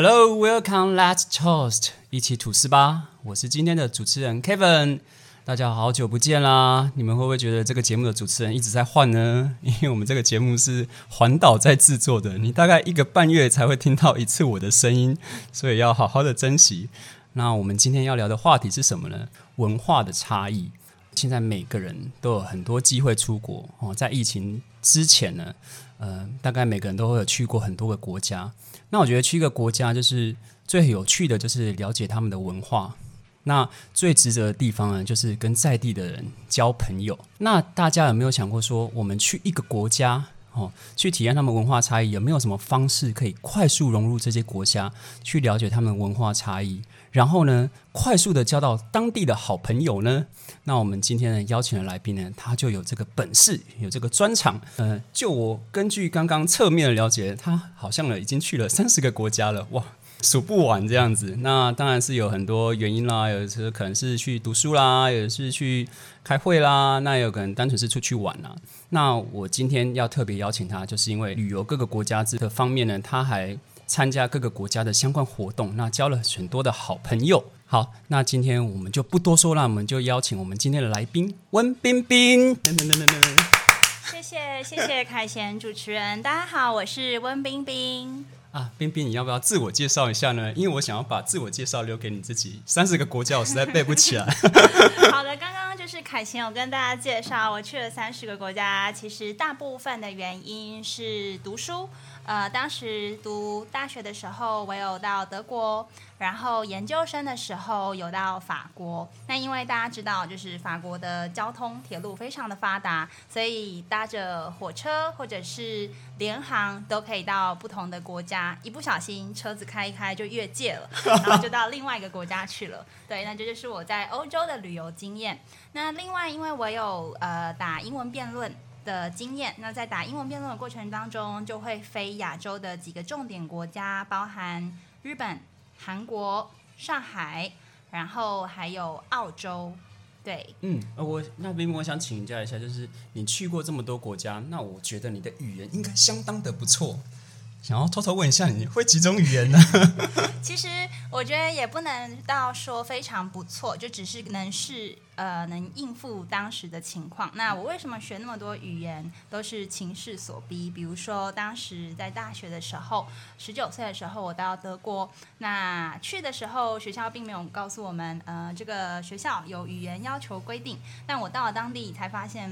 Hello, welcome, let's toast，一起吐司吧！我是今天的主持人 Kevin，大家好久不见啦！你们会不会觉得这个节目的主持人一直在换呢？因为我们这个节目是环岛在制作的，你大概一个半月才会听到一次我的声音，所以要好好的珍惜。那我们今天要聊的话题是什么呢？文化的差异。现在每个人都有很多机会出国哦，在疫情之前呢，呃，大概每个人都会有去过很多个国家。那我觉得去一个国家，就是最有趣的就是了解他们的文化。那最值得的地方呢，就是跟在地的人交朋友。那大家有没有想过说，我们去一个国家哦，去体验他们文化差异，有没有什么方式可以快速融入这些国家，去了解他们文化差异，然后呢，快速的交到当地的好朋友呢？那我们今天呢邀请的来宾呢，他就有这个本事，有这个专长。呃，就我根据刚刚侧面的了解，他好像呢已经去了三十个国家了，哇，数不完这样子。那当然是有很多原因啦，有的时可能是去读书啦，有的是去开会啦，那也有可能单纯是出去玩啦。那我今天要特别邀请他，就是因为旅游各个国家这个方面呢，他还参加各个国家的相关活动，那交了很多的好朋友。好，那今天我们就不多说了，我们就邀请我们今天的来宾温冰冰。谢谢谢谢凯贤主持人，大家好，我是温冰冰。啊，冰冰，你要不要自我介绍一下呢？因为我想要把自我介绍留给你自己。三十个国家，我实在背不起来。好的，刚刚就是凯贤有跟大家介绍，我去了三十个国家，其实大部分的原因是读书。呃，当时读大学的时候，我有到德国，然后研究生的时候有到法国。那因为大家知道，就是法国的交通铁路非常的发达，所以搭着火车或者是联航都可以到不同的国家。一不小心车子开一开就越界了，然后就到另外一个国家去了。对，那这就是我在欧洲的旅游经验。那另外，因为我有呃打英文辩论。的经验，那在打英文辩论的过程当中，就会飞亚洲的几个重点国家，包含日本、韩国、上海，然后还有澳洲。对，嗯，我那边我想请教一下，就是你去过这么多国家，那我觉得你的语言应该相当的不错。想要偷偷问一下，你会几种语言呢？其实我觉得也不能到说非常不错，就只是能是呃能应付当时的情况。那我为什么学那么多语言，都是情势所逼。比如说当时在大学的时候，十九岁的时候我到德国，那去的时候学校并没有告诉我们，呃，这个学校有语言要求规定。但我到了当地才发现，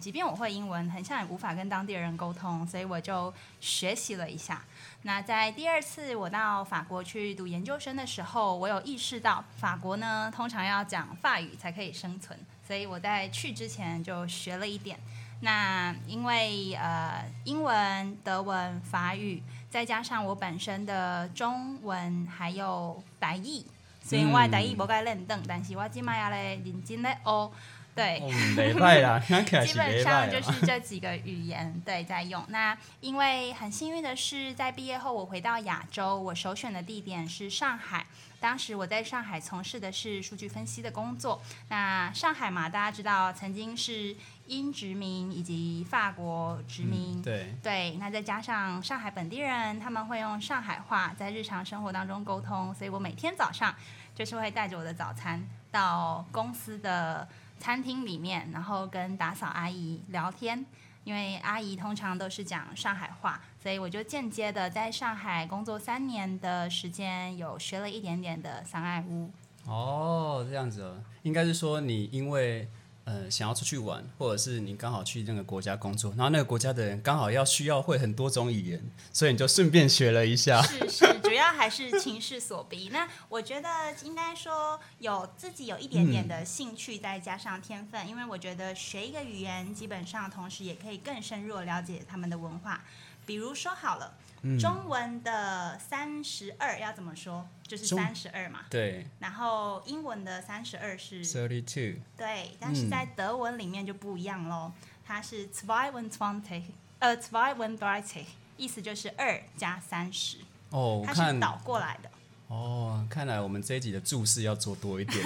即便我会英文，很像也无法跟当地人沟通，所以我就学习了一下。那在第二次我到法国去读研究生的时候，我有意识到法国呢通常要讲法语才可以生存，所以我在去之前就学了一点。那因为呃英文、德文、法语，再加上我本身的中文还有台语，所以我的台语不该认得，但是我今麦要来认真的哦。对，基本上就是这几个语言对在用。那因为很幸运的是，在毕业后我回到亚洲，我首选的地点是上海。当时我在上海从事的是数据分析的工作。那上海嘛，大家知道曾经是英殖民以及法国殖民。对对，那再加上上海本地人，他们会用上海话在日常生活当中沟通，所以我每天早上就是会带着我的早餐到公司的。餐厅里面，然后跟打扫阿姨聊天，因为阿姨通常都是讲上海话，所以我就间接的在上海工作三年的时间，有学了一点点的三爱屋。哦，这样子，应该是说你因为。呃，想要出去玩，或者是你刚好去那个国家工作，然后那个国家的人刚好要需要会很多种语言，所以你就顺便学了一下。是是，主要还是情势所逼。那我觉得应该说有自己有一点点的兴趣，再加上天分，因为我觉得学一个语言，基本上同时也可以更深入了解他们的文化。比如说好了。中文的三十二要怎么说？就是三十二嘛。对。然后英文的三十二是 thirty two。对，但是在德文里面就不一样喽。它是 zwei und zwanzig，呃，zwei und dreißig，意思就是二加三十。哦，它是倒过来的。哦，看来我们这一集的注释要做多一点。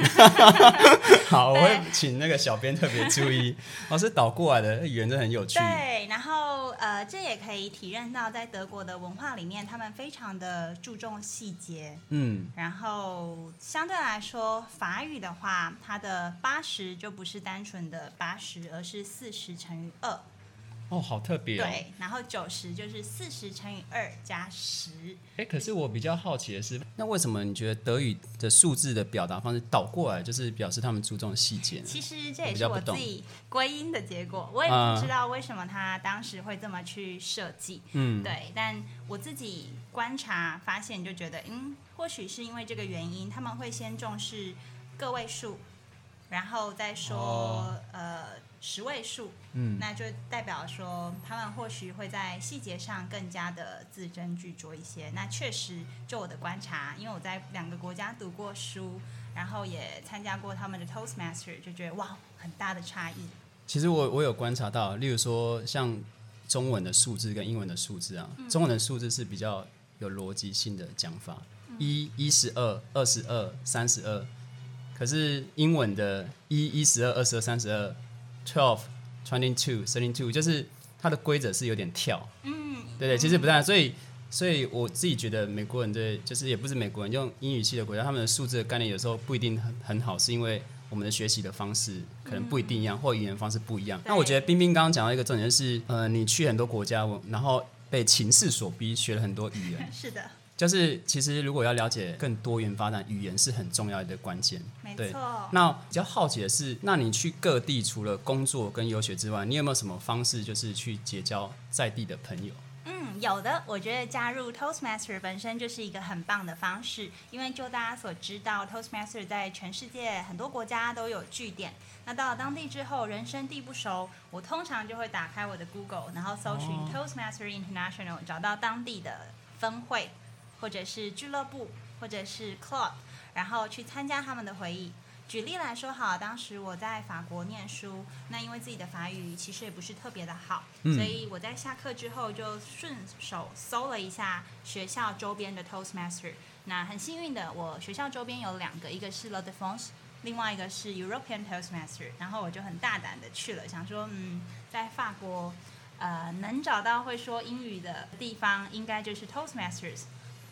好，我会请那个小编特别注意。哦，是倒过来的，语言真的很有趣。对，然后呃，这也可以体认到在德国的文化里面，他们非常的注重细节。嗯，然后相对来说，法语的话，它的八十就不是单纯的八十，而是四十乘以二。哦，好特别哦。对，然后九十就是四十乘以二加十。哎，可是我比较好奇的是，那为什么你觉得德语的数字的表达方式倒过来，就是表示他们注重细节呢？其实这也是我自己归因的结果，我也不知道为什么他当时会这么去设计。嗯，对，但我自己观察发现，就觉得，嗯，或许是因为这个原因，他们会先重视个位数，然后再说，呃。十位数，嗯，那就代表说他们或许会在细节上更加的字斟句酌一些。那确实，就我的观察，因为我在两个国家读过书，然后也参加过他们的 Toastmaster，就觉得哇，很大的差异。其实我我有观察到，例如说像中文的数字跟英文的数字啊，中文的数字是比较有逻辑性的讲法，一、一十二、二十二、三十二，可是英文的一、一十二、二十二、三十二。Twelve, twenty two, thirty two，就是它的规则是有点跳，嗯，对对，其实不太，所以所以我自己觉得美国人对，就是也不是美国人用英语系的国家，他们的数字的概念有时候不一定很很好，是因为我们的学习的方式可能不一定一样，或语言方式不一样。那我觉得冰冰刚刚讲到一个重点就是，呃，你去很多国家，然后被情势所逼学了很多语言，是的。就是其实如果要了解更多元发展，语言是很重要的关键。没错。那比较好奇的是，那你去各地除了工作跟游学之外，你有没有什么方式，就是去结交在地的朋友？嗯，有的。我觉得加入 Toastmaster 本身就是一个很棒的方式，因为就大家所知道，Toastmaster 在全世界很多国家都有据点。那到了当地之后，人生地不熟，我通常就会打开我的 Google，然后搜寻 Toastmaster International，找到当地的分会。或者是俱乐部，或者是 club，然后去参加他们的会议。举例来说，好，当时我在法国念书，那因为自己的法语其实也不是特别的好，所以我在下课之后就顺手搜了一下学校周边的 Toastmaster。那很幸运的，我学校周边有两个，一个是 La d e f e n s e 另外一个是 European Toastmaster。然后我就很大胆的去了，想说，嗯，在法国，呃，能找到会说英语的地方，应该就是 Toastmasters。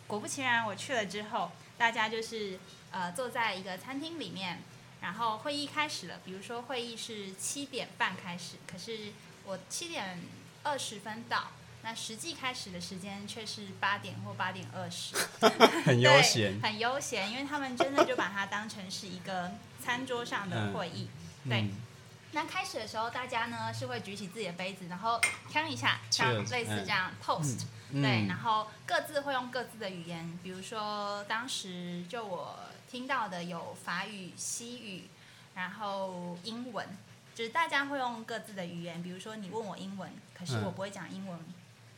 果不其然，我去了之后，大家就是呃坐在一个餐厅里面，然后会议开始了。比如说会议是七点半开始，可是我七点二十分到，那实际开始的时间却是八点或八点二十，很悠闲，很悠闲，因为他们真的就把它当成是一个餐桌上的会议。对，那开始的时候，大家呢是会举起自己的杯子，然后呛一下，像类似这样 toast。对，然后各自会用各自的语言，比如说当时就我听到的有法语、西语，然后英文，就是大家会用各自的语言。比如说你问我英文，可是我不会讲英文，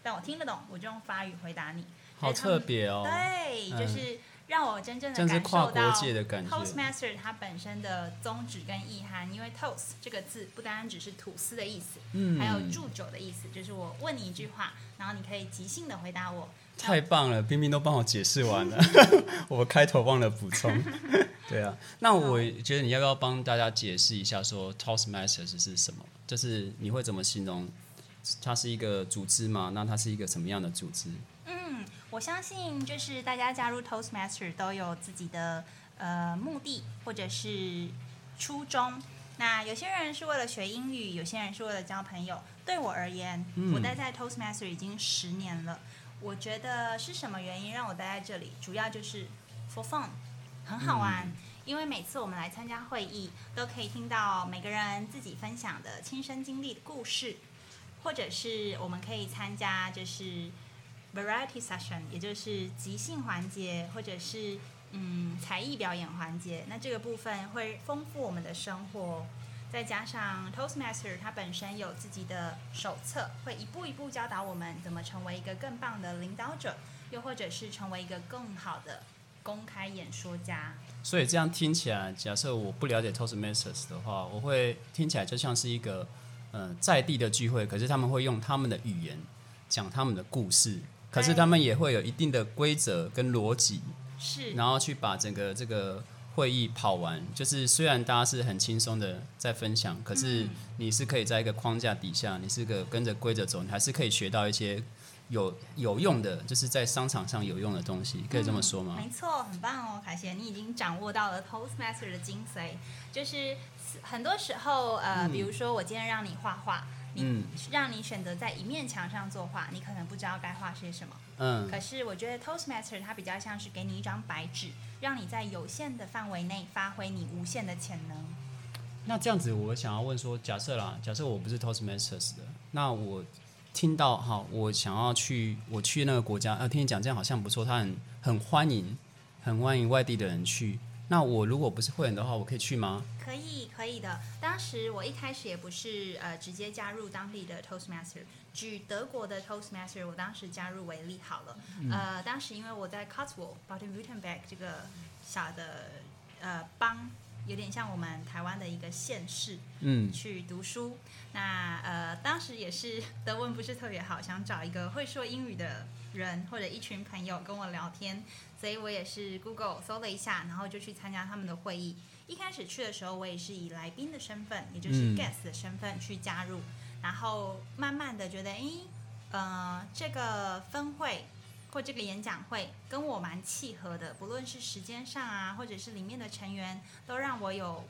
但我听得懂，我就用法语回答你。好特别哦！对，就是。让我真正的感受到 Toastmaster 它本身的宗旨跟意涵，因为 Toast 这个字不单单只是吐司的意思，嗯，还有祝酒的意思，就是我问你一句话，然后你可以即兴的回答我。太棒了，冰冰都帮我解释完了，我开头忘了补充。对啊，那我觉得你要不要帮大家解释一下，说 Toastmasters 是什么？就是你会怎么形容？它是一个组织吗？那它是一个什么样的组织？我相信，就是大家加入 Toastmaster 都有自己的呃目的或者是初衷。那有些人是为了学英语，有些人是为了交朋友。对我而言，我待在 Toastmaster 已经十年了。我觉得是什么原因让我待在这里？主要就是 for fun，很好玩。因为每次我们来参加会议，都可以听到每个人自己分享的亲身经历的故事，或者是我们可以参加就是。Variety session，也就是即兴环节，或者是嗯才艺表演环节。那这个部分会丰富我们的生活。再加上 Toastmaster，它本身有自己的手册，会一步一步教导我们怎么成为一个更棒的领导者，又或者是成为一个更好的公开演说家。所以这样听起来，假设我不了解 Toastmasters 的话，我会听起来就像是一个嗯在地的聚会，可是他们会用他们的语言讲他们的故事。可是他们也会有一定的规则跟逻辑，是，然后去把整个这个会议跑完。就是虽然大家是很轻松的在分享，可是嗯你是可以在一个框架底下，你是个跟着规则走，你还是可以学到一些有有用的，就是在商场上有用的东西，可以这么说吗？没错，很棒哦，凯贤，你已经掌握到了 Toastmaster 的精髓，就是很多时候，呃，嗯比如说我今天让你画画，你、嗯让你选择在一面墙上作画，你可能不知道该画些什么。嗯可是我觉得 Toastmaster 它比较像是给你一张白纸，让你在有限的范围内发挥你无限的潜能。那这样子，我想要问说，假设啦，假设我不是 Toastmasters 的，那我听到好，我想要去，我去那个国家，呃，听你讲这样好像不错，他很很欢迎，很欢迎外地的人去。那我如果不是会员的话，我可以去吗？可以，可以的。当时我一开始也不是呃直接加入当地的 Toastmaster，举德国的 Toastmaster，我当时加入为例好了。呃，当时因为我在 Cotswold Baden-Württemberg 这个小的呃邦，有点像我们台湾的一个县市，嗯去读书。那呃，当时也是德文不是特别好，想找一个会说英语的人或者一群朋友跟我聊天，所以我也是 Google 搜了一下，然后就去参加他们的会议。一开始去的时候，我也是以来宾的身份，也就是嗯 guest 的身份去加入，然后慢慢的觉得，诶，呃，这个分会或这个演讲会跟我蛮契合的，不论是时间上啊，或者是里面的成员，都让我有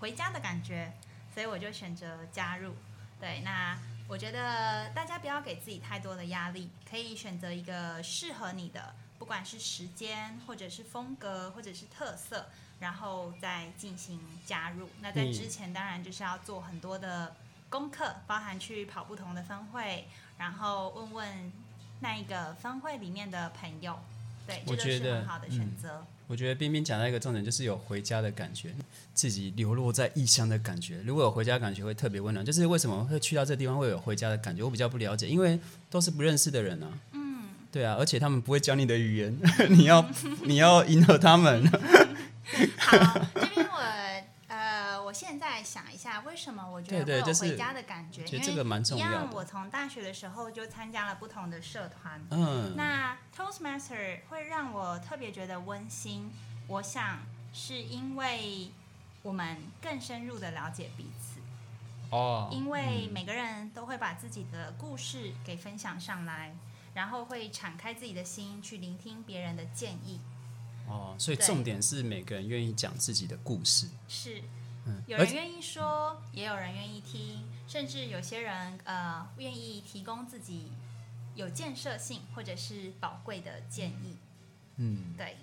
回家的感觉，所以我就选择加入。对，那我觉得大家不要给自己太多的压力，可以选择一个适合你的，不管是时间，或者是风格，或者是特色，然后再进行加入。那在嗯之前当然就是要做很多的功课，包含去跑不同的分会，然后问问那一个分会里面的朋友。对，这个我觉得是很好的选择。我觉得冰冰讲到一个重点，就是有回家的感觉，自己流落在异乡的感觉。如果有回家的感觉，会特别温暖。就是为什么会去到这地方会有回家的感觉？我比较不了解，因为都是不认识的人啊。嗯，对啊，而且他们不会教你的语言，你要你要迎合他们。好，现在想一下，为什么我觉得会有回家的感觉？因为觉得这个蛮重一样我从大学的时候就参加了不同的社团，嗯，那 Toastmaster 会让我特别觉得温馨。我想是因为我们更深入的了解彼此，哦，因为每个人都会把自己的故事给分享上来，然后会敞开自己的心去聆听别人的建议。哦，所以重点是每个人愿意讲自己的故事。是，嗯，有人愿意说，也有人愿意听，甚至有些人呃愿意提供自己有建设性或者是宝贵的建议。嗯，对，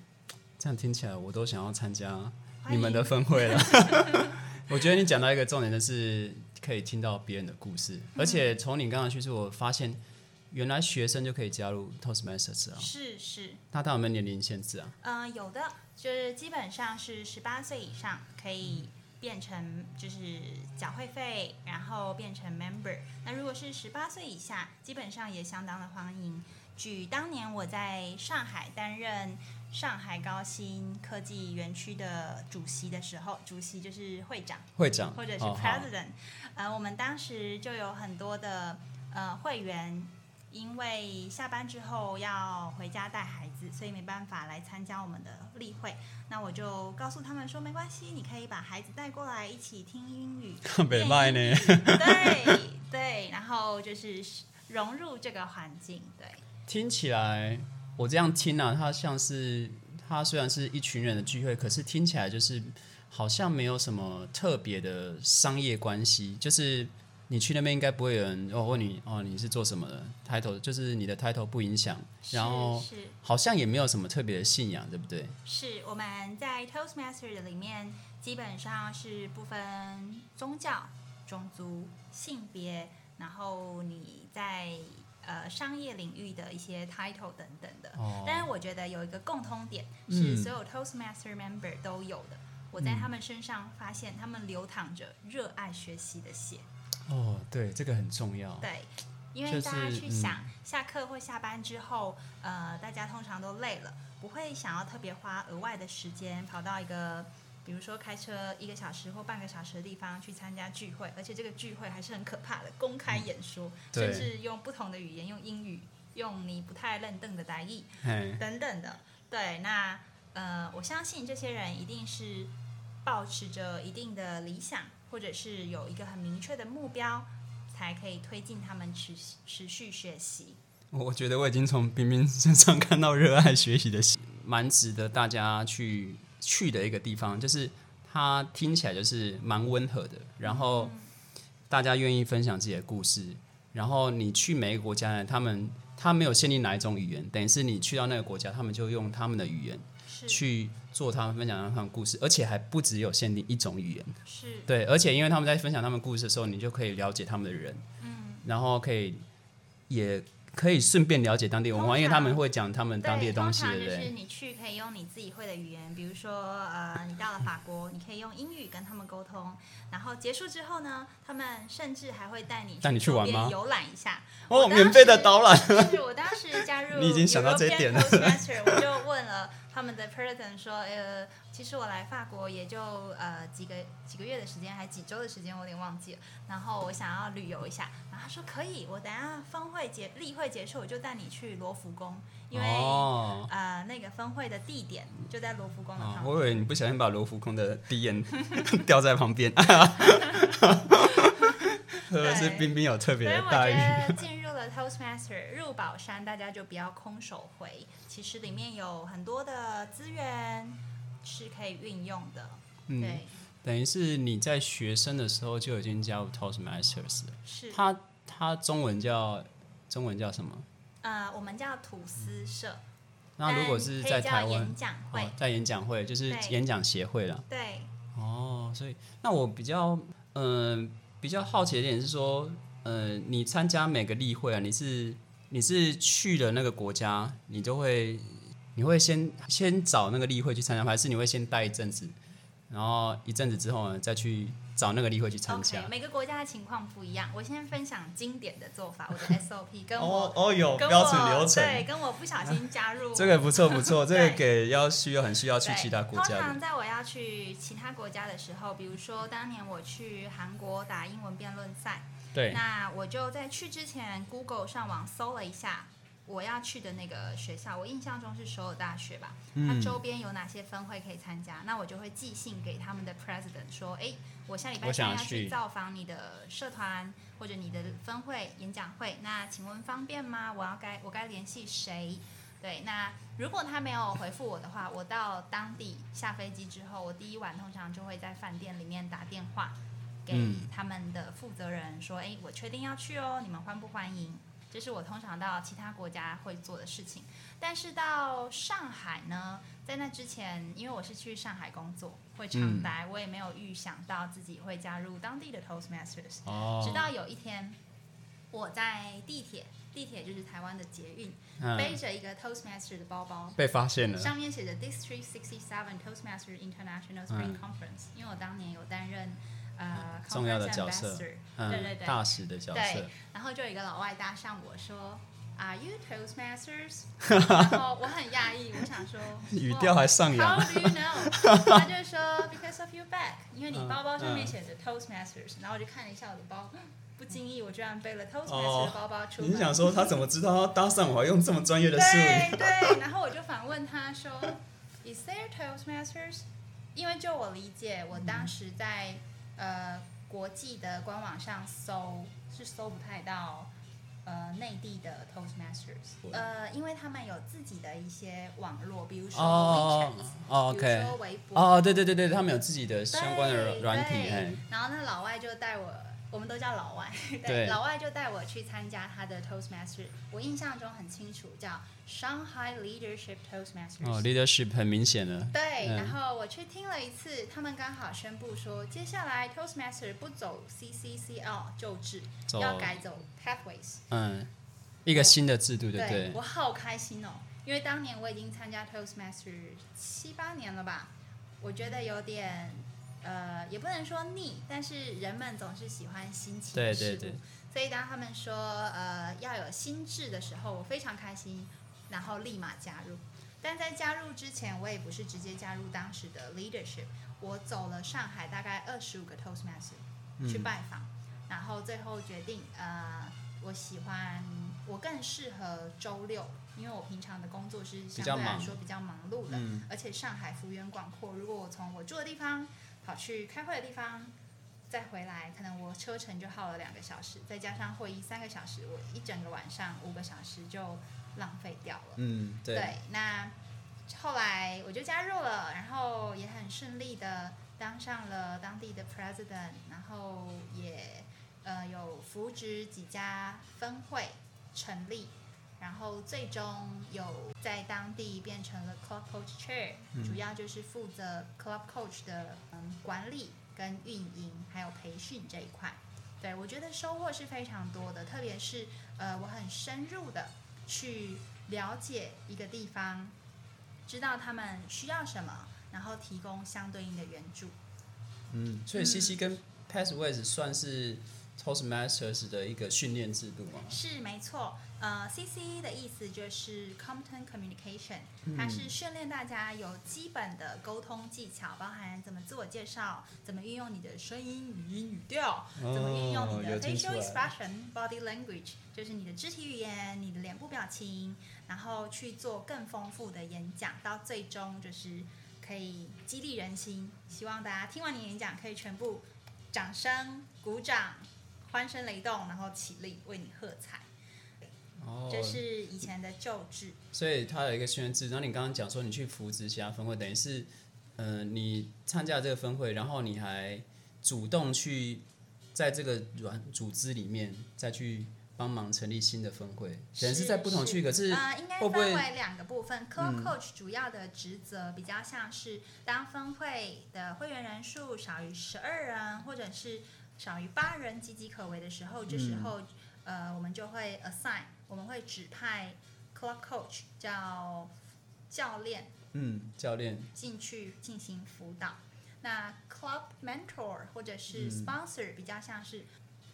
这样听起来我都想要参加你们的迎分会了。我觉得你讲到一个重点，就是可以听到别人的故事，嗯而且从你刚刚叙述，我发现原来学生就可以加入 Toastmasters 啊。是是，那他有没有年龄限制啊？呃，有的就是基本上是十八岁以上可以变成就是缴会费，然后变成 member。那如果是十八岁以下，基本上也相当的欢迎。举当年我在上海担任上海高新科技园区的主席的时候，主席就是会长。会长或者是 president，、呃，我们当时就有很多的呃会员，因为下班之后要回家带孩子，所以没办法来参加我们的例会。那我就告诉他们说，没关系，你可以把孩子带过来一起听英语，北麦呢？对对，然后就是融入这个环境，对。听起来我这样听啊，它像是它虽然是一群人的聚会，可是听起来就是好像没有什么特别的商业关系。就是你去那边应该不会有人哦问你哦你是做什么的，title 就是你的 title 不影响，然后是是好像也没有什么特别的信仰，对不对？是我们在 Toastmaster 的里面，基本上是不分宗教、种族、性别，然后你在呃商业领域的一些 title 等等的。哦但是我觉得有一个共通点是嗯所有 Toastmaster member 都有的。我在他们身上发现，他们流淌着热爱学习的血。哦，对，这个很重要。对，因为大家去嗯想，下课或下班之后，呃，大家通常都累了，不会想要特别花额外的时间跑到一个，比如说开车一个小时或半个小时的地方去参加聚会，而且这个聚会还是很可怕的，公开演说，对甚至用不同的语言，用英语，用你不太认凳的台语，等等的。对，那呃，我相信这些人一定是保持着一定的理想，或者是有一个很明确的目标，才可以推进他们持持续学习。我觉得我已经从冰冰身上看到热爱学习的心，蛮值得大家去去的一个地方，就是它听起来就是蛮温和的，然后大家愿意分享自己的故事，然后你去每一个国家呢，他们他没有限定哪一种语言，等于是你去到那个国家，他们就用他们的语言去做他们分享他们的故事，而且还不只有限定一种语言。是，对，而且因为他们在分享他们故事的时候，你就可以了解他们的人，嗯，然后可以也可以顺便了解当地文化，因为他们会讲他们当地，的东西，通常就是？你去可以用你自己会的语言，比如说呃，你到了法国，你可以用英语跟他们沟通，然后结束之后呢，他们甚至还会带你带你去玩吗游览一下。哦，免费的导览，就是我当时加入 你已经想到这一点了我就问了他们的 president 说，呃，其实我来法国也就呃几个几个月的时间，还几周的时间，我有点忘记了。然后我想要旅游一下，然后他说可以，我等下峰会结例会结束，我就带你去罗浮宫，因为、哦。呃那个峰会的地点就在罗浮宫的哦旁边。我以为你不小心把罗浮宫的地眼掉 在旁边，或 者是冰冰有特别待遇。Toastmaster 入宝山，大家就不要空手回。其实里面有很多的资源是可以运用的。嗯，对，等于是你在学生的时候就已经加入 Toastmasters 了。是。它它中文叫中文叫什么？呃，我们叫吐司社。那如果是在台湾演，讲会，哦，在演讲会就是演讲协会了。对，哦，所以那我比较嗯、比较好奇的点是说，呃，你参加每个例会啊，你是你是去了那个国家，你就会你会先先找那个例会去参加，还是你会先待一阵子，然后一阵子之后呢，再去找那个例会去参加 OK，？每个国家的情况不一样。我先分享经典的做法，我的 SOP 跟我、哦哦，有标准流程，对，跟我不小心加入这个不错不错，这个给要需要很需要去其他国家通常。在我要去其他国家的时候，比如说当年我去韩国打英文辩论赛，对，那我就在去之前 Google 上网搜了一下我要去的那个学校，我印象中是首尔大学吧，它嗯，周边有哪些分会可以参加，那我就会寄信给他们的 president 说，哎，我下礼拜三要去去造访你的社团或者你的分会演讲会，那请问方便吗？我要该我该联系谁？对，那如果他没有回复我的话，我到当地下飞机之后，我第一晚通常就会在饭店里面打电话给嗯他们的负责人说：“哎、我确定要去哦，你们欢不欢迎？”这是我通常到其他国家会做的事情。但是到上海呢，在那之前，因为我是去上海工作，会常嗯待，我也没有预想到自己会加入当地的 Toastmasters。哦，直到有一天，我在地铁，地铁就是台湾的捷运，背嗯着一个 Toastmaster 的包包，被发现了，上面写着 District Sixty Seven Toastmaster International Spring Conference，、因为我当年有担任呃重要的角色嗯，对对对大使的角色对，然后就有一个老外搭上我说。Are you Toastmasters？然后我很讶异，我想说 语调还上扬 How do you know？他就说 Because of your bag，因为你嗯包包上面嗯写着 Toastmasters，、然后我就看了一下我的包，不经意我居然背了 Toastmasters 的包包出门。你是想说他怎么知道他搭上我，还用这么专业的术语？对对，然后我就反问他说：“Is there Toastmasters？” 因为就我理解，我当时在呃国际的官网上搜是搜不太到呃内地的 Toastmasters，呃，因为他们有自己的一些网络，比如说哦 WeChat，、哦比如，OK，博，哦，对对对对，他们有自己的相关的软体，然后那老外就带我，我们都叫老外，对，对老外就带我去参加他的 Toastmaster，我印象中很清楚，叫 Shanghai Leadership Toastmasters。哦，leadership 很明显的，对，嗯然后我去听了一次，他们刚好宣布说，接下来 Toastmaster 不走 CCCL 旧制，要改走 Pathways。嗯，一个新的制度，对不对？我好开心哦，因为当年我已经参加 Toastmaster 七八年了吧，我觉得有点呃，也不能说腻，但是人们总是喜欢新奇的事物，对对，所以当他们说呃要有心智的时候，我非常开心，然后立马加入。但在加入之前，我也不是直接加入当时的 leadership，我走了上海大概二十五个 Toastmaster 去嗯，拜访，然后最后决定呃，我喜欢我更更适合周六，因为我平常的工作是相对来说比较忙碌的，嗯而且上海幅员广阔。如果我从我住的地方跑去开会的地方，再回来，可能我车程就耗了两个小时，再加上会议三个小时，我一整个晚上五个小时就浪费掉了。嗯，对，对，那后来我就加入了，然后也很顺利的当上了当地的 president，然后也呃有扶植几家分会成立，然后最终有在当地变成了 club coach chair，、嗯主要就是负责 club coach 的嗯管理跟运营还有培训这一块。对我觉得收获是非常多的，特别是呃我很深入的去了解一个地方，知道他们需要什么，然后提供相对应的援助。嗯，所以西西跟 Passways 算是 Toastmasters 的一个训练制度吗？是没错，呃，CC 的意思就是 Competent Communication，它嗯是训练大家有基本的沟通技巧，包含怎么自我介绍，怎么运用你的声音、语音、语调，怎么运用你的 facial expression、body language，就是你的肢体语言、你的脸部表情，然后去做更丰富的演讲，到最终就是可以激励人心。希望大家听完你的演讲，可以全部掌声、鼓掌、欢声雷动，然后起立为你喝彩。哦，这是以前的旧制，所以它有一个训练制。然后你刚刚讲说你去扶植其他分会，等于是，呃，你参加这个分会，然后你还主动去在这个软组织里面再去帮忙成立新的分会，等于是在不同区，可是呃，应该分为两个部分。嗯 Coach 主要的职责比较像是，当分会的会员人数少于十二人，或者是少于八人岌岌可危的时候，这时候、呃，我们就会 assign，我们会指派 Club Coach 叫教练嗯，教练，进去进行辅导。那 Club Mentor 或者是嗯 Sponsor 比较像是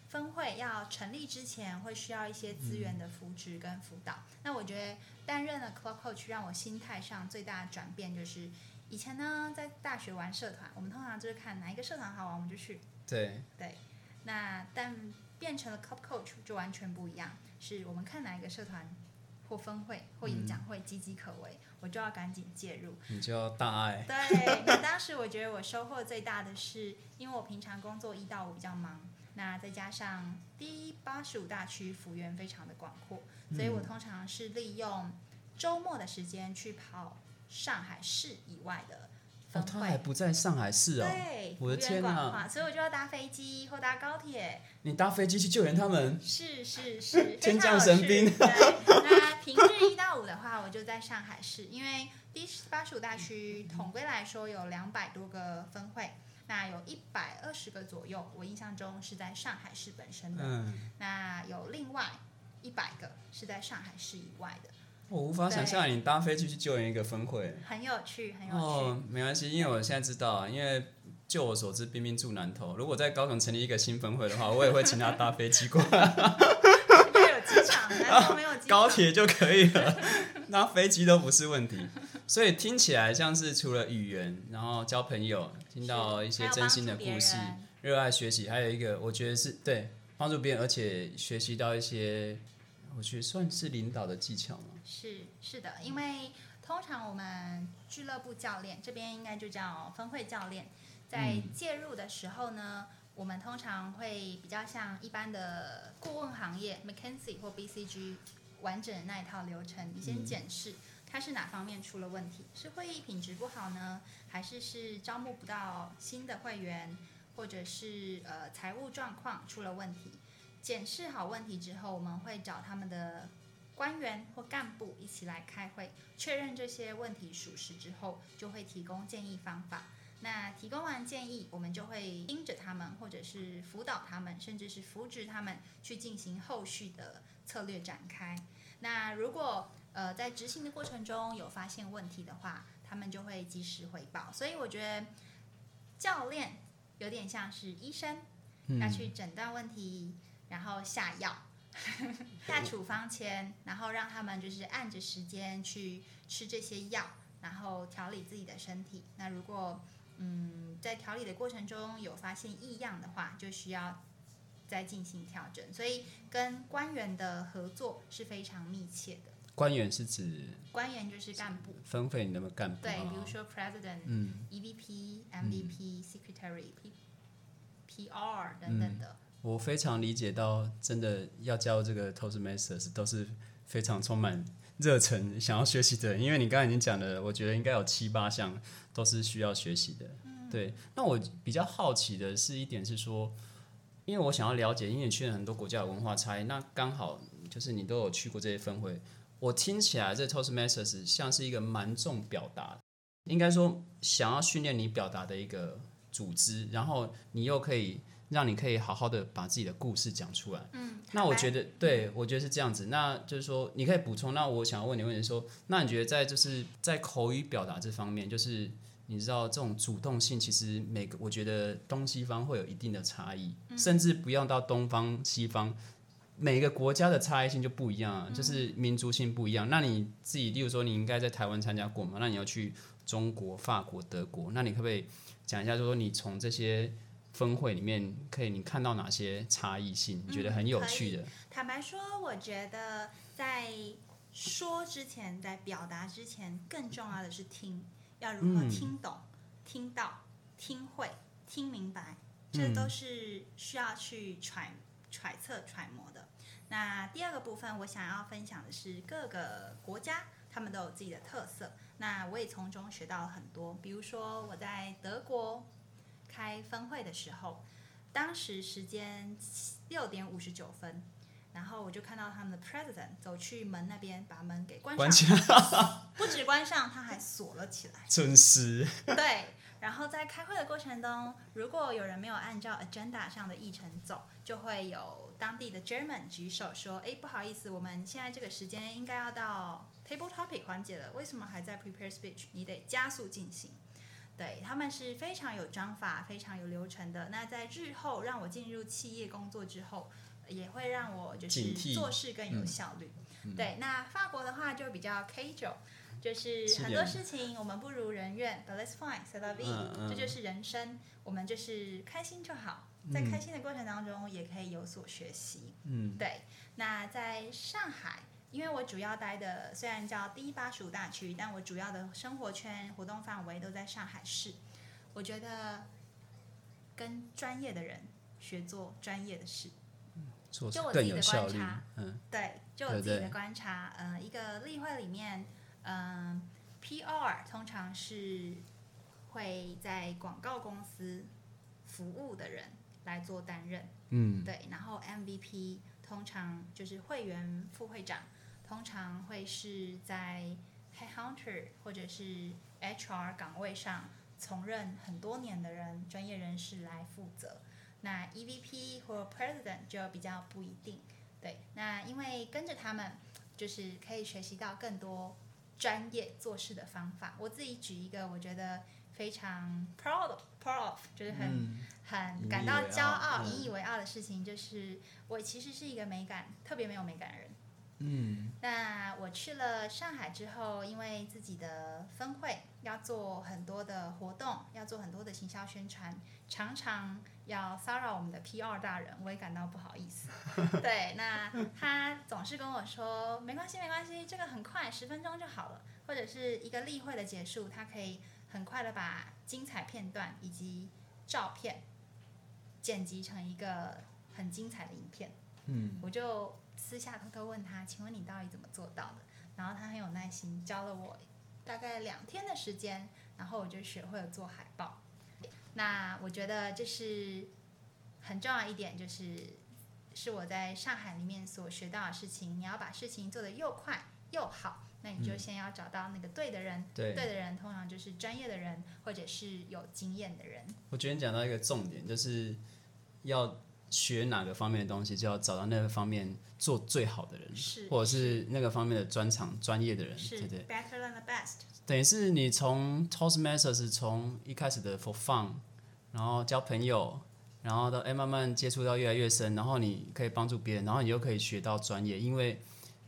分会要成立之前会需要一些资源的扶植跟辅导。那我觉得担任了 Club Coach 让我心态上最大的转变就是，以前呢在大学玩社团，我们通常就是看哪一个社团好玩我们就去，对，对。那但变成了 Club Coach 就完全不一样，是我们看哪一个社团或分会或演讲会岌岌可危，我就要赶紧介入。你就要大爱，对，那当时我觉得我收获最大的是，因为我平常工作一到五比较忙，那再加上第八十五大区幅员非常的广阔，所以我通常是利用周末的时间去跑上海市以外的哦，分会。他还不在上海市哦，对，我的天哪所以我就要搭飞机或搭高铁，你搭飞机去救援他们，是是是，天降神兵。对，那平日一到五的话，我就在上海市，因为第八十五大区统归来说有两百多个分会，那有一百二十个左右，我印象中是在上海市本身的，嗯，那有另外一百个是在上海市以外的，我无法想象你搭飞机去救援一个分会。很有趣，很有趣。哦，没关系，因为我现在知道啊，因为就我所知，冰冰住南投，如果在高雄成立一个新分会的话，我也会请他搭飞机过来，这边有机场，南投没有机场，高铁就可以了，那飞机都不是问题。所以听起来像是除了语言，然后交朋友，听到一些真心的故事热爱学习，还有一个我觉得是对帮助别人，而且学习到一些我觉得算是领导的技巧嘛。是是的，因为通常我们俱乐部教练这边应该就叫分会教练，在嗯介入的时候呢，我们通常会比较像一般的顾问行业 McKinsey 或 BCG 完整的那一套流程，你先嗯检视。它是哪方面出了问题？是会议品质不好呢，还是是招募不到新的会员，或者是呃财务状况出了问题？检视好问题之后，我们会找他们的官员或干部一起来开会，确认这些问题属实之后，就会提供建议方法。那提供完建议，我们就会盯着他们，或者是辅导他们，甚至是扶植他们去进行后续的策略展开。那如果呃在执行的过程中有发现问题的话，他们就会及时回报。所以我觉得教练有点像是医生，要去诊断问题，然后下药。下处方签，然后让他们就是按着时间去吃这些药，然后调理自己的身体。那如果嗯在调理的过程中有发现异样的话，就需要再进行调整，所以跟官员的合作是非常密切的。官员是指官员就是干部，分配你的干部，对，哦比如说 president、嗯，EVP、MVP、secretary、P、PR 等等的。我非常理解到，真的要加入这个 Toastmasters 都是非常充满热忱，想要学习的人。因为你刚才已经讲了，我觉得应该有七八项都是需要学习的。对，那我比较好奇的是一点是说，因为我想要了解，因为你去了很多国家的文化差异，那刚好就是你都有去过这些分会，我听起来这 Toastmasters 像是一个蛮重表达，应该说想要训练你表达的一个组织，然后你又可以让你可以好好的把自己的故事讲出来。嗯，那我觉得得，对我觉得是这样子。那就是说，你可以补充。那我想要问你问题说，那你觉得在就是在口语表达这方面，就是你知道这种主动性，其实每个我觉得东西方会有一定的差异，甚至不用到东方西方，每个国家的差异性就不一样啊，就是民族性不一样。那你自己，例如说你应该在台湾参加过嘛？那你要去中国、法国、德国，那你可不可以讲一下，就是说你从这些分会里面，可以你看到哪些差异性？你觉得很有趣的？坦白说，我觉得在说之前，在表达之前，更重要的是听，要如何嗯听懂、听到、听会、听明白，这嗯都是需要去揣揣测、揣摩的。那第二个部分，我想要分享的是各个国家他们都有自己的特色，那我也从中学到了很多。比如说我在德国开分会的时候，当时时间六点五十九分，然后我就看到他们的 president 走去门那边，把门给关上，关起来，不止关上，他还锁了起来。准时。对，然后在开会的过程中，如果有人没有按照 agenda 上的议程走，就会有当地的 German 举手说：“哎，不好意思，我们现在这个时间应该要到 table topic 环节了，为什么还在 prepare speech？你得加速进行。”对他们是非常有章法、非常有流程的。那在日后让我进入企业工作之后，也会让我就是做事更有效率。对，那法国的话就比较 casual，就是是很多事情我们不如人愿，but let's fine, c'est la vie，、嗯嗯这就是人生，我们就是开心就好，在开心的过程当中也可以有所学习。嗯，对，那在上海，因为我主要待的虽然叫第一巴蜀大区，但我主要的生活圈、活动范围都在上海市。我觉得跟专业的人学做专业的事，做就我更自己的有效率观察。嗯，对，就我自己的观察，呃，一个例会里面，嗯、p r 通常是会在广告公司服务的人来做担任，嗯，对，然后 MVP 通常就是会员副会长，通常会是在 headhunter 或者是 HR 岗位上从任很多年的人，专业人士来负责。那 EVP 或 President 就比较不一定。对，那因为跟着他们，就是可以学习到更多专业做事的方法。我自己举一个我觉得非常 proud of, proud of，就是很、嗯很感到骄傲、引以为傲的事情，就是我其实是一个美感特别没有美感的人。嗯那我去了上海之后，因为自己的分会要做很多的活动，要做很多的行销宣传，常常要骚扰我们的 PR 大人，我也感到不好意思。对，那他总是跟我说没关系，没关系，这个很快，十分钟就好了，或者是一个例会的结束，他可以很快的把精彩片段以及照片剪辑成一个很精彩的影片。嗯，我就私下偷偷问他：“请问你到底怎么做到的？”然后他很有耐心，教了我大概两天的时间，然后我就学会了做海报。那我觉得这是很重要一点，就是是我在上海里面所学到的事情。你要把事情做得又快又好，那你就先要找到那个对的人。对。对的人通常就是专业的人，或者是有经验的人。我觉得你讲到一个重点，就是要学哪个方面的东西，就要找到那个方面做最好的人，是或者是那个方面的专长、专业的人，是对对。better than the best。等于是你从 Toastmasters 从一开始的 for fun，然后交朋友，然后到哎慢慢接触到越来越深，然后你可以帮助别人，然后你又可以学到专业，因为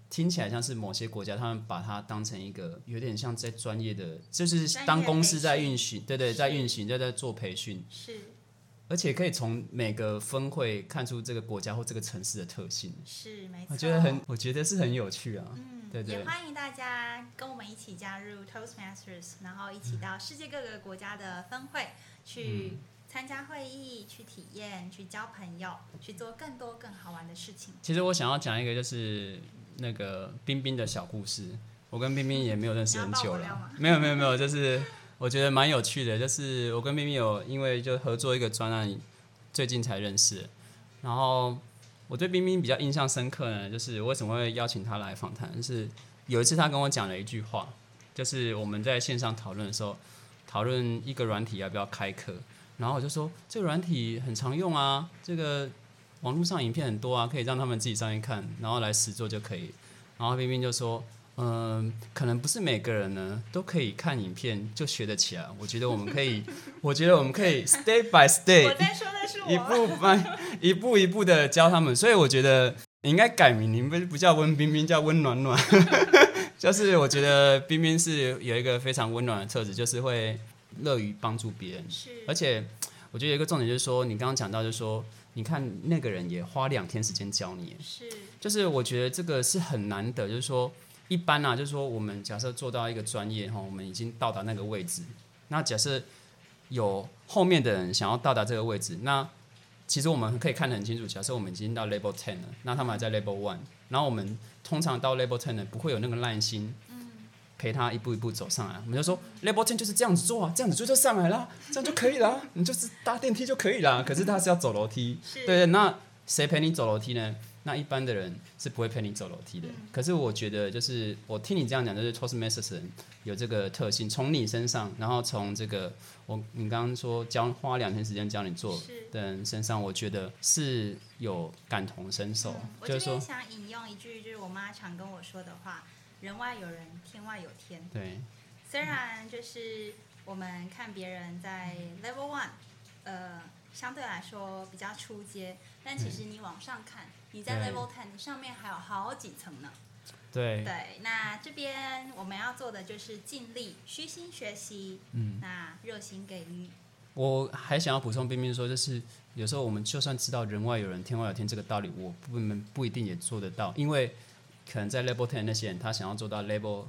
听起来像是某些国家他们把它当成一个有点像在专业的，就是当公司在运行，对对，在运行，在在做培训，是而且可以从每个分会看出这个国家或这个城市的特性，是没错。我觉得很，我觉得是很有趣啊。嗯，对对也欢迎大家跟我们一起加入 Toastmasters，然后一起到世界各个国家的分会去嗯参加会议、去体验、去交朋友、去做更多更好玩的事情。其实我想要讲一个就是那个冰冰的小故事。我跟冰冰也没有认识很久了没有没有没有，就是我觉得蛮有趣的。就是我跟冰冰有因为就合作一个专案，最近才认识。然后我对冰冰比较印象深刻呢，就是为什么会邀请她来访谈，就是有一次她跟我讲了一句话，就是我们在线上讨论的时候，讨论一个软体要不要开课，然后我就说这个软体很常用啊，这个网络上影片很多啊，可以让他们自己上去看，然后来实做就可以。然后冰冰就说。嗯，可能不是每个人呢都可以看影片就学得起来。我觉得我们可以，我觉得我们可以 step by step，在说的是一，步慢，一步一步的教他们。所以我觉得你应该改名，你不不叫温冰冰，叫温暖暖。就是我觉得冰冰是有一个非常温暖的特质，就是会乐于帮助别人。是而且我觉得有一个重点就是说，你刚刚讲到就是说，你看那个人也花两天时间教你，是就是我觉得这个是很难得，就是说一般啊，就是说我们假设做到一个专业哈，我们已经到达那个位置，那假设有后面的人想要到达这个位置，那其实我们可以看得很清楚，假设我们已经到 level ten 了，那他们还在 level one，然后我们通常到 level ten 呢，不会有那个耐心。陪他一步一步走上来，我们就说 level ten 就是这样子做啊，这样子做就上来啦，这样就可以啦，你就是搭电梯就可以啦。可是他是要走楼梯，对对，那谁陪你走楼梯呢？那一般的人是不会陪你走楼梯的。嗯可是我觉得，就是我听你这样讲，就是 Toastmasters 有这个特性，从你身上，然后从这个我你刚刚说教花两天时间教你做的人身上，我觉得是有感同身受，就是说，想引用一句，就是我妈常跟我说的话：“人外有人，天外有天。”对，虽然就是我们看别人在 level one，呃，相对来说比较出阶，但其实你往上看，你在 level ten，上面还有好几层呢。对，对，那这边我们要做的就是尽力虚心学习，嗯，那热心给予。我还想要补充冰冰说，就是有时候我们就算知道人外有人，天外有天这个道理，我不能不一定也做得到，因为可能在 level ten 那些人，他想要做到 level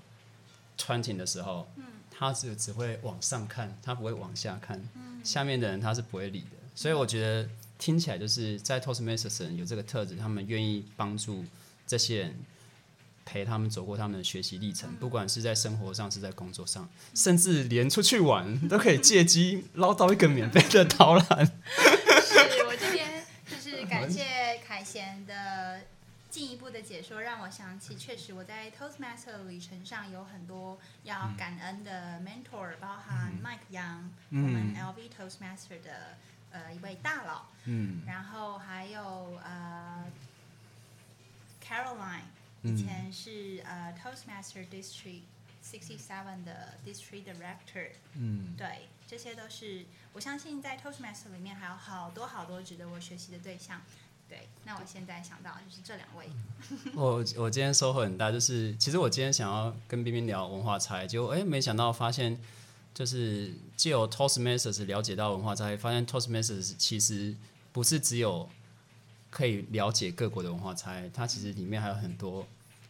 twenty 的时候，嗯他只只会往上看，他不会往下看，嗯下面的人他是不会理的。所以我觉得听起来就是在 Toastmasters 人有这个特质，他们愿意帮助这些人。陪他们走过他们的学习历程，不管是在生活上，是在工作上，甚至连出去玩都可以借机捞到一个免费的导览。是我这边就是感谢凯贤的进一步的解说，让我想起，确实我在 Toastmaster 的旅程上有很多要感恩的 mentor，、包含 Mike Young，、我们 LV Toastmaster 的呃一位大佬，嗯。然后还有呃 Caroline，嗯。以前是呃 Toastmaster District Sixty Seven 的 District Director，嗯，对，这些都是我相信在 Toastmaster 里面还有好多好多值得我学习的对象。对，那我现在想到就是这两位，我我今天收获很大，就是其实我今天想要跟冰冰聊文化差异，结果哎没想到发现，就是借由 Toastmasters 了解到文化差异，发现 Toastmasters 其实不是只有可以了解各国的文化差异，它其实里面还有很多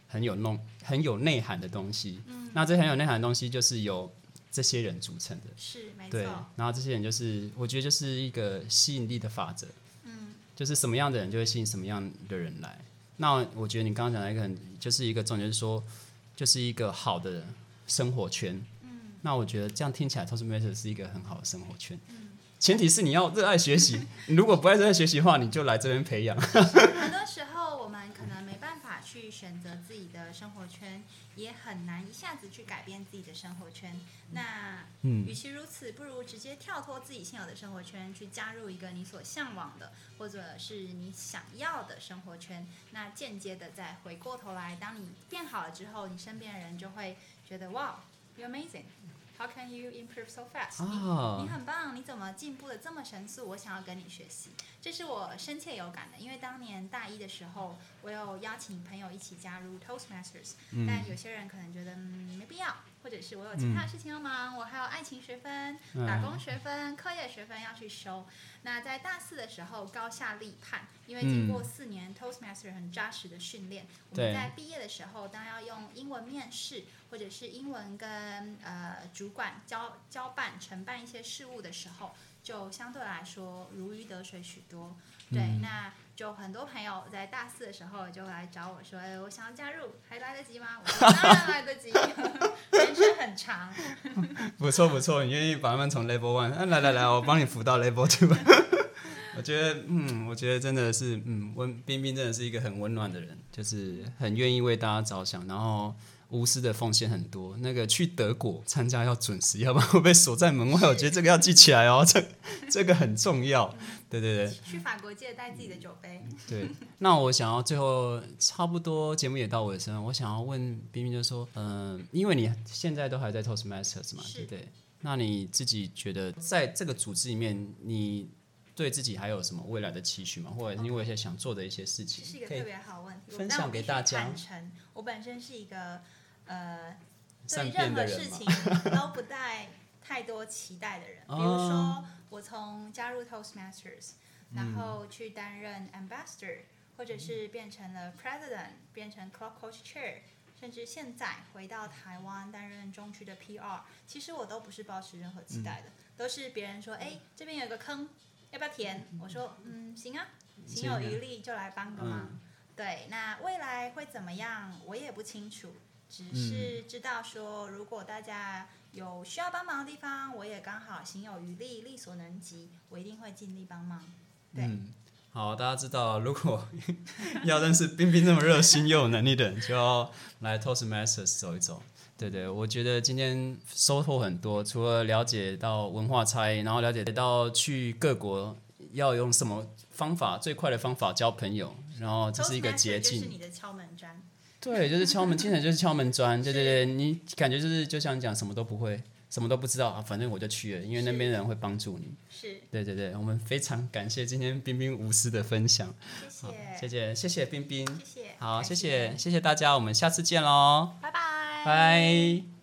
很有弄很有内涵的东西。嗯，那这很有内涵的东西，就是由这些人组成的。是没对错，，然后这些人就是，我觉得就是一个吸引力的法则，嗯，就是什么样的人就会吸引什么样的人来。那我觉得你刚刚讲的一个很，就是一个重点，就是说，就是一个好的生活圈。嗯，那我觉得这样听起来 Toastmaster 是一个很好的生活圈。嗯前提是你要热爱学习，你如果不爱热爱学习的话，你就来这边培养。很多时候我们可能没办法去选择自己的生活圈，也很难一下子去改变自己的生活圈。那嗯与其如此，不如直接跳脱自己现有的生活圈，去加入一个你所向往的，或者是你想要的生活圈。那间接的再回过头来，当你变好了之后，你身边的人就会觉得哇，you amazing。How can you improve so fast？、啊你你很棒，你怎么进步的这么神速？我想要跟你学习，这是我深切有感的。因为当年大一的时候，我有邀请朋友一起加入 Toastmasters，、但有些人可能觉得嗯没必要，或者是我有其他的事情要忙，我还有爱情学分、嗯。打工学分、课业学分要去修。那在大四的时候高下立判，因为经过四年 Toastmaster 很扎实的训练，我们在毕业的时候，当要用英文面试，或者是英文跟呃主管交交办承办一些事务的时候，就相对来说如鱼得水许多。对，嗯。那就很多朋友在大四的时候就来找我说：“哎，我想要加入，还来得及吗？”我说：“当然来得及，人生很长。不错不错，你愿意把他们从 Level One，啊、来来来，我帮你扶到 Level Two。我觉得，嗯，我觉得真的是，嗯，温冰冰真的是一个很温暖的人，就是很愿意为大家着想，然后无私的奉献很多。那个去德国参加要准时，要不然会被锁在门外。我觉得这个要记起来哦，这这个很重要。对对对。去法国记得带自己的酒杯。对，那我想要最后差不多节目也到尾声了，我想要问冰冰，就是说，嗯、因为你现在都还在 Toastmasters 嘛，是对不对？那你自己觉得在这个组织里面，你对自己还有什么未来的期许吗？或者你有一些想做的一些事情这是一个，特别好的问题，我分享给大家我本身是一个呃，对任何事情都不带太多期待的人。比如哦说，我从加入 Toastmasters，然嗯后去担任 ambassador，或者是变成了 president，变成 club coach chair。甚至现在回到台湾担任中区的 PR，其实我都不是抱持任何期待的，都是别人说，哎，这边有个坑，要不要填？我说，嗯，行啊，行有余力就来帮个忙。嗯。对，那未来会怎么样，我也不清楚，只是知道说，如果大家有需要帮忙的地方，我也刚好行有余力，力所能及，我一定会尽力帮忙。对，嗯，好，大家知道，如果要认识冰冰这么热心又有能力的人，就要来 Toastmasters 走一走。对对，我觉得今天收获很多，除了了解到文化差异，然后了解到去各国要用什么方法，最快的方法交朋友，然后这是一个捷径是。你的敲门砖。对，就是敲门，听起来就是敲门砖。对对对，你感觉就是就像你讲什么都不会，什么都不知道啊，反正我就去了，因为那边人会帮助你。是，对对对，我们非常感谢今天冰冰无私的分享。谢好，谢，谢谢谢谢冰冰，谢谢，好，感谢谢谢谢大家，我们下次见喽，拜拜，拜。